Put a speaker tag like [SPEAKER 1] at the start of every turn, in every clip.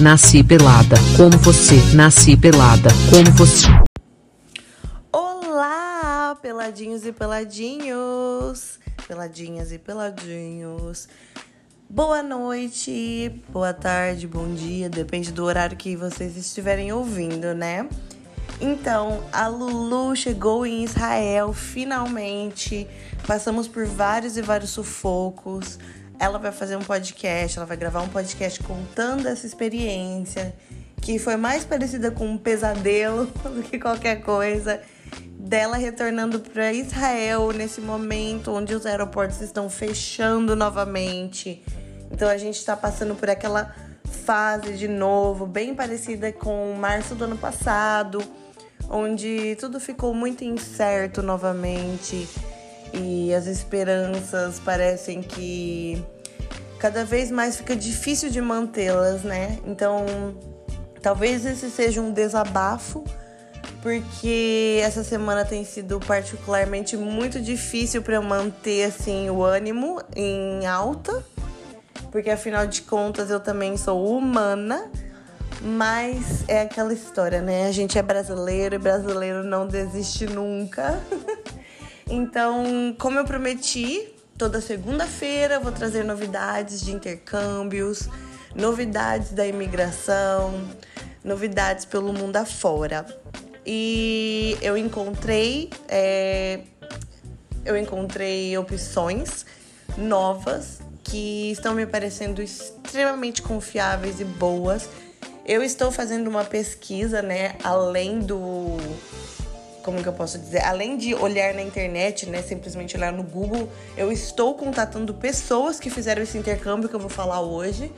[SPEAKER 1] nasci pelada, como você, nasci pelada, como você.
[SPEAKER 2] Olá, peladinhos e peladinhos, peladinhas e peladinhos. Boa noite, boa tarde, bom dia, depende do horário que vocês estiverem ouvindo, né? Então, a Lulu chegou em Israel finalmente. Passamos por vários e vários sufocos. Ela vai fazer um podcast, ela vai gravar um podcast contando essa experiência, que foi mais parecida com um pesadelo do que qualquer coisa. Dela retornando para Israel nesse momento onde os aeroportos estão fechando novamente. Então a gente está passando por aquela fase de novo, bem parecida com março do ano passado onde tudo ficou muito incerto novamente e as esperanças parecem que cada vez mais fica difícil de mantê-las, né? Então, talvez esse seja um desabafo, porque essa semana tem sido particularmente muito difícil para manter assim o ânimo em alta, porque afinal de contas eu também sou humana mas é aquela história, né? A gente é brasileiro e brasileiro não desiste nunca. então, como eu prometi, toda segunda-feira vou trazer novidades de intercâmbios, novidades da imigração, novidades pelo mundo afora. E eu encontrei, é, eu encontrei opções novas que estão me parecendo extremamente confiáveis e boas eu estou fazendo uma pesquisa, né, além do como que eu posso dizer? Além de olhar na internet, né, simplesmente olhar no Google, eu estou contatando pessoas que fizeram esse intercâmbio que eu vou falar hoje,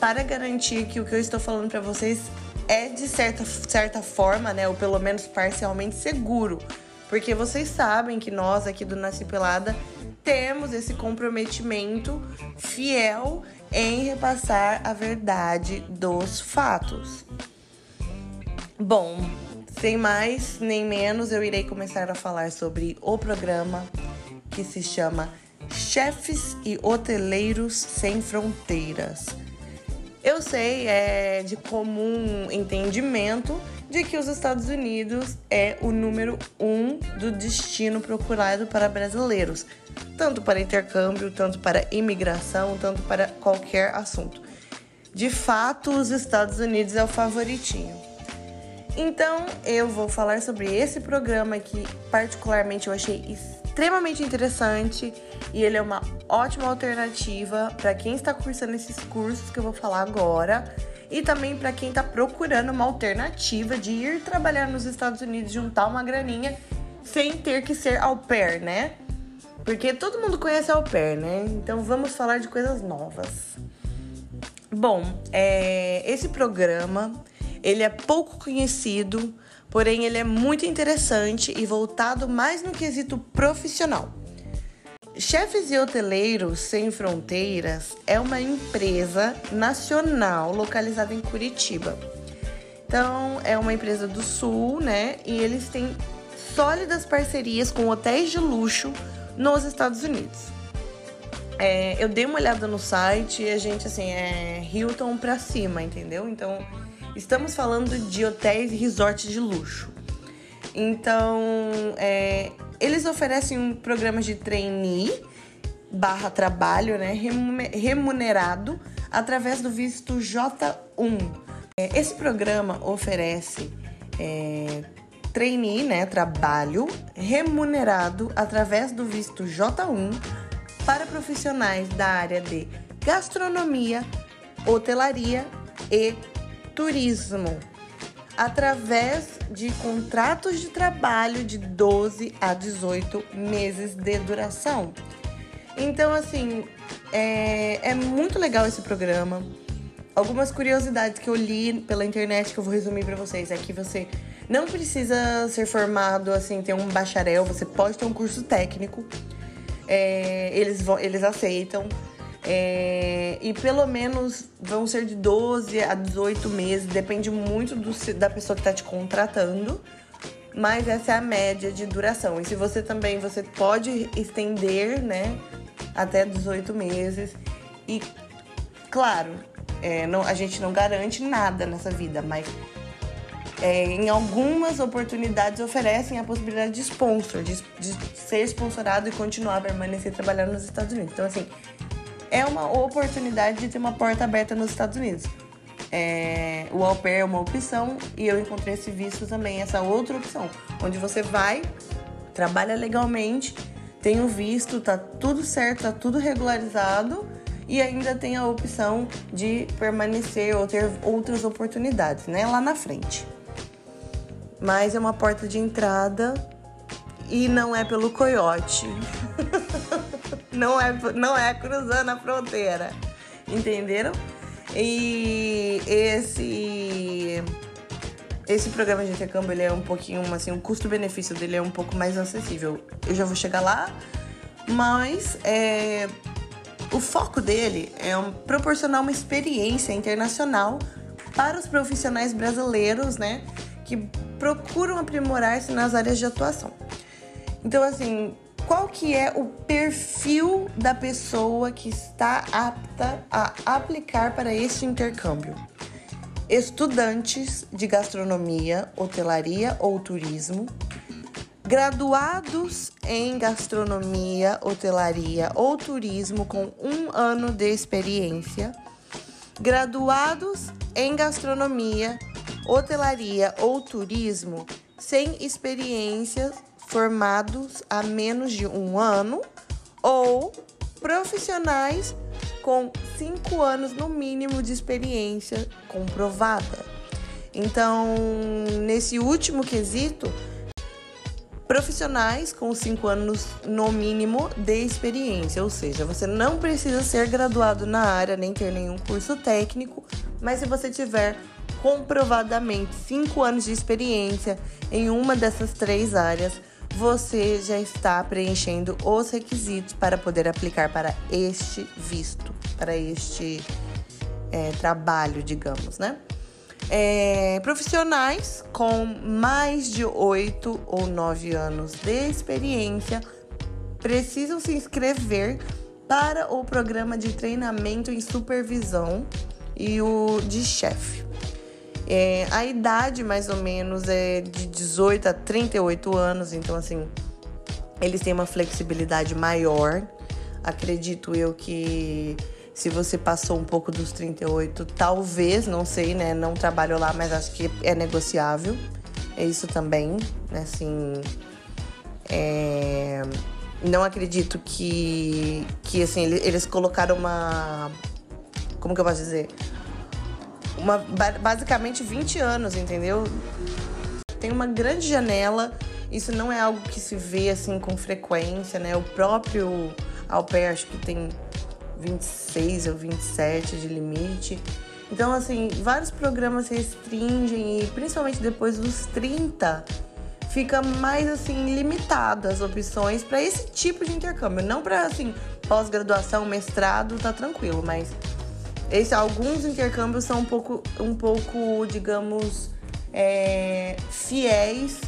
[SPEAKER 2] para garantir que o que eu estou falando para vocês é de certa, certa forma, né, ou pelo menos parcialmente seguro. Porque vocês sabem que nós aqui do Nasci Pelada temos esse comprometimento fiel em repassar a verdade dos fatos. Bom, sem mais nem menos, eu irei começar a falar sobre o programa que se chama Chefes e Hoteleiros Sem Fronteiras. Eu sei, é de comum entendimento de que os Estados Unidos é o número um do destino procurado para brasileiros, tanto para intercâmbio, tanto para imigração, tanto para qualquer assunto. De fato, os Estados Unidos é o favoritinho. Então, eu vou falar sobre esse programa que particularmente eu achei extremamente interessante e ele é uma ótima alternativa para quem está cursando esses cursos que eu vou falar agora e também para quem está procurando uma alternativa de ir trabalhar nos Estados Unidos, juntar uma graninha sem ter que ser au pair, né? Porque todo mundo conhece au pair, né? Então vamos falar de coisas novas. Bom, é, esse programa ele é pouco conhecido, porém ele é muito interessante e voltado mais no quesito profissional. Chefes e Hoteleiros Sem Fronteiras é uma empresa nacional localizada em Curitiba. Então, é uma empresa do Sul, né? E eles têm sólidas parcerias com hotéis de luxo nos Estados Unidos. É, eu dei uma olhada no site e a gente, assim, é Hilton pra cima, entendeu? Então, estamos falando de hotéis e resorts de luxo. Então, é, eles oferecem programas de trainee barra trabalho, né, remunerado através do visto J1. É, esse programa oferece é, trainee, né, trabalho remunerado através do visto J1 para profissionais da área de gastronomia, hotelaria e turismo através de contratos de trabalho de 12 a 18 meses de duração. Então, assim, é, é muito legal esse programa. Algumas curiosidades que eu li pela internet que eu vou resumir para vocês é que você não precisa ser formado, assim, ter um bacharel, você pode ter um curso técnico. É, eles, vão, eles aceitam. É, e pelo menos vão ser de 12 a 18 meses, depende muito do, da pessoa que está te contratando, mas essa é a média de duração. E se você também, você pode estender, né, até 18 meses. E, claro, É, não, a gente não garante nada nessa vida, mas é, em algumas oportunidades oferecem a possibilidade de sponsor, de, de ser sponsorado e continuar a permanecer trabalhando nos Estados Unidos. Então, assim, é uma oportunidade de ter uma porta aberta nos Estados Unidos. É, o au pair é uma opção e eu encontrei esse visto também, essa outra opção, onde você vai, trabalha legalmente, tem o visto, tá tudo certo, tá tudo regularizado e ainda tem a opção de permanecer ou ter outras oportunidades, né, lá na frente. Mas é uma porta de entrada e não é pelo coiote. não é não é cruzando a fronteira. Entenderam? E esse esse programa de intercâmbio ele é um pouquinho assim, o custo-benefício dele é um pouco mais acessível. Eu já vou chegar lá, mas é, o foco dele é um, proporcionar uma experiência internacional para os profissionais brasileiros, né, que procuram aprimorar-se nas áreas de atuação. Então, assim, qual que é o perfil da pessoa que está apta a aplicar para este intercâmbio? Estudantes de gastronomia, hotelaria ou turismo, graduados em gastronomia, hotelaria ou turismo com um ano de experiência, graduados em gastronomia, hotelaria ou turismo sem experiência formados há menos de um ano ou profissionais com cinco anos no mínimo de experiência comprovada. Então, nesse último quesito, profissionais com cinco anos no mínimo de experiência, ou seja, você não precisa ser graduado na área nem ter nenhum curso técnico, mas se você tiver comprovadamente cinco anos de experiência em uma dessas três áreas, você já está preenchendo os requisitos para poder aplicar para este visto, para este é, trabalho, digamos, né? É, profissionais com mais de oito ou nove anos de experiência precisam se inscrever para o programa de treinamento em supervisão e o de chefe. É, a idade, mais ou menos, é de 18 a 38 anos, então, assim, eles têm uma flexibilidade maior. Acredito eu que se você passou um pouco dos 38, talvez, não sei, né? Não trabalho lá, mas acho que é negociável. É isso também, né? Assim. É... Não acredito que, que assim, eles colocaram uma. Como que eu posso dizer? Uma, basicamente 20 anos, entendeu? Tem uma grande janela, isso não é algo que se vê assim com frequência, né? O próprio au acho que tem 26 ou 27 de limite. Então, assim, vários programas restringem e principalmente depois dos 30 fica mais assim limitadas as opções para esse tipo de intercâmbio, não para assim pós-graduação, mestrado, tá tranquilo, mas esse, alguns intercâmbios são um pouco, um pouco digamos, é, fiéis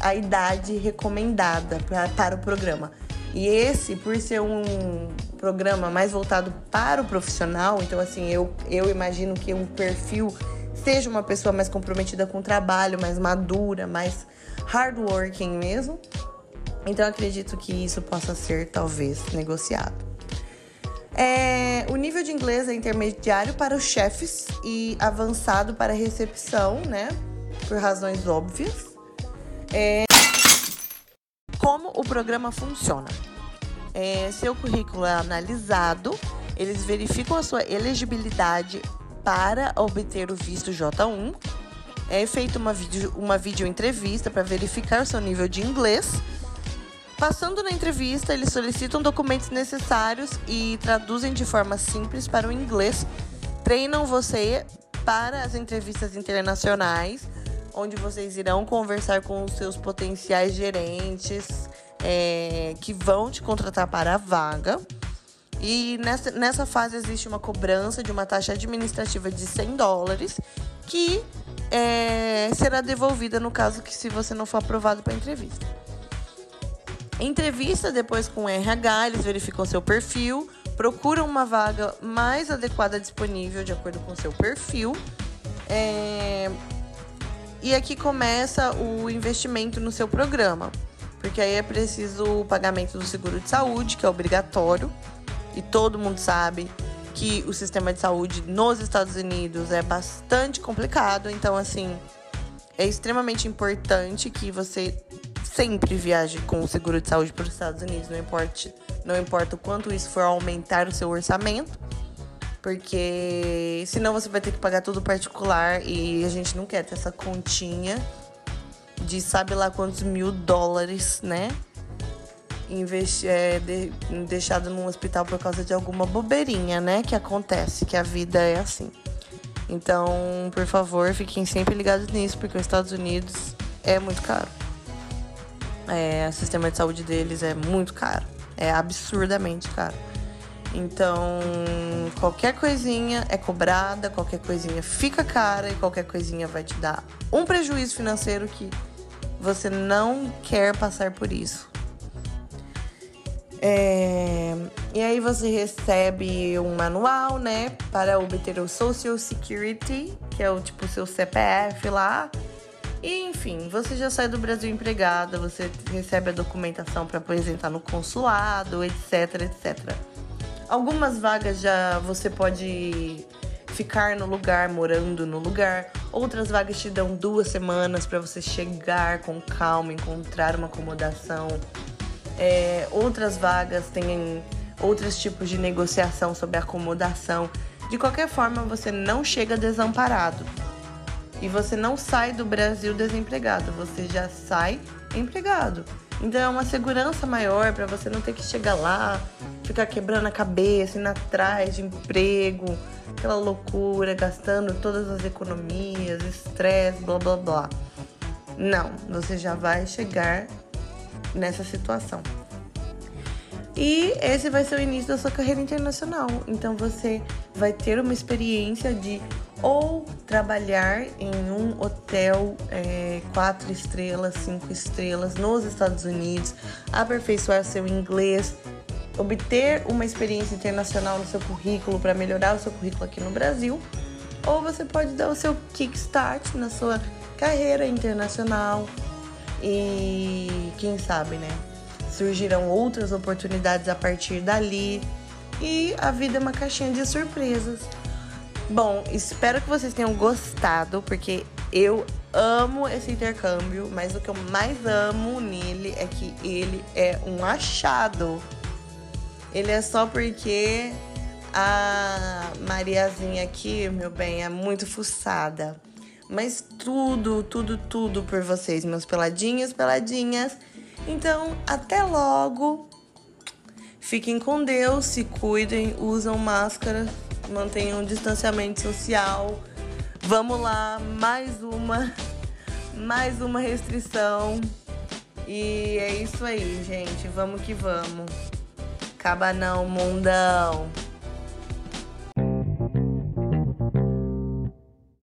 [SPEAKER 2] à, idade recomendada pra, para o programa. E esse, por ser um programa mais voltado para o profissional, então assim, eu, eu imagino que um perfil seja uma pessoa mais comprometida com o trabalho, mais madura, mais hardworking mesmo. Então acredito que isso possa ser talvez negociado. É, o nível de inglês é intermediário para os chefes e avançado para a recepção, né? Por razões óbvias. É, como o programa funciona? É, seu currículo é analisado, eles verificam a sua elegibilidade para obter o visto J1. É feita uma vídeo, uma vídeo entrevista para verificar o seu nível de inglês Passando na entrevista, eles solicitam documentos necessários e traduzem de forma simples para o inglês. Treinam você para as entrevistas internacionais, onde vocês irão conversar com os seus potenciais gerentes é, que vão te contratar para a vaga. E nessa, nessa fase existe uma cobrança de uma taxa administrativa de 100 dólares que é, será devolvida no caso que se você não for aprovado para a entrevista. Entrevista depois com o RH, eles verificam seu perfil, procura uma vaga mais adequada disponível de acordo com seu perfil. É, e aqui começa o investimento no seu programa, porque aí é preciso o pagamento do seguro de saúde, que é obrigatório, e todo mundo sabe que o sistema de saúde nos Estados Unidos é bastante complicado, então assim, é extremamente importante que você sempre viaje com o seguro de saúde para os Estados Unidos, não importa, não importa o quanto isso for aumentar o seu orçamento, porque senão você vai ter que pagar tudo particular e a gente não quer ter essa continha de sabe lá quantos mil dólares, né? Investi é, de, deixado num hospital por causa de alguma bobeirinha, né? Que acontece, que a vida é assim. Então, por favor, fiquem sempre ligados nisso, porque os Estados Unidos é muito caro. É, o sistema de saúde deles é muito caro. É absurdamente caro. Então, qualquer coisinha é cobrada, qualquer coisinha fica cara e qualquer coisinha vai te dar um prejuízo financeiro que você não quer passar por isso. É, e aí você recebe um manual, né, para obter o Social Security, que é o tipo seu CPF lá. E enfim, você já sai do Brasil empregada, você recebe a documentação para apresentar no consulado, etc, etc. Algumas vagas já você pode ficar no lugar, morando no lugar. Outras vagas te dão duas semanas para você chegar com calma, encontrar uma acomodação é, outras vagas têm outros tipos de negociação sobre acomodação. De qualquer forma, você não chega desamparado. E você não sai do Brasil desempregado, você já sai empregado. Então é uma segurança maior para você não ter que chegar lá, ficar quebrando a cabeça, indo atrás de emprego, aquela loucura, gastando todas as economias, estresse, blá blá blá. Não, você já vai chegar nessa situação. E esse vai ser o início da sua carreira internacional. Então você vai ter uma experiência de ou trabalhar em um hotel é, quatro estrelas, cinco estrelas nos Estados Unidos, aperfeiçoar seu inglês, obter uma experiência internacional no seu currículo para melhorar o seu currículo aqui no Brasil, ou você pode dar o seu kickstart na sua carreira internacional, e quem sabe, né? Surgirão outras oportunidades a partir dali. E a vida é uma caixinha de surpresas. Bom, espero que vocês tenham gostado, porque eu amo esse intercâmbio, mas o que eu mais amo nele é que ele é um achado. Ele é só porque a Mariazinha aqui, meu bem, é muito fuçada. Mas tudo, tudo, tudo por vocês, meus peladinhos, peladinhas. Então, até logo. Fiquem com Deus, se cuidem, usam máscara, mantenham o distanciamento social. Vamos lá, mais uma, mais uma restrição. E é isso aí, gente. Vamos que vamos. Acaba não, mundão.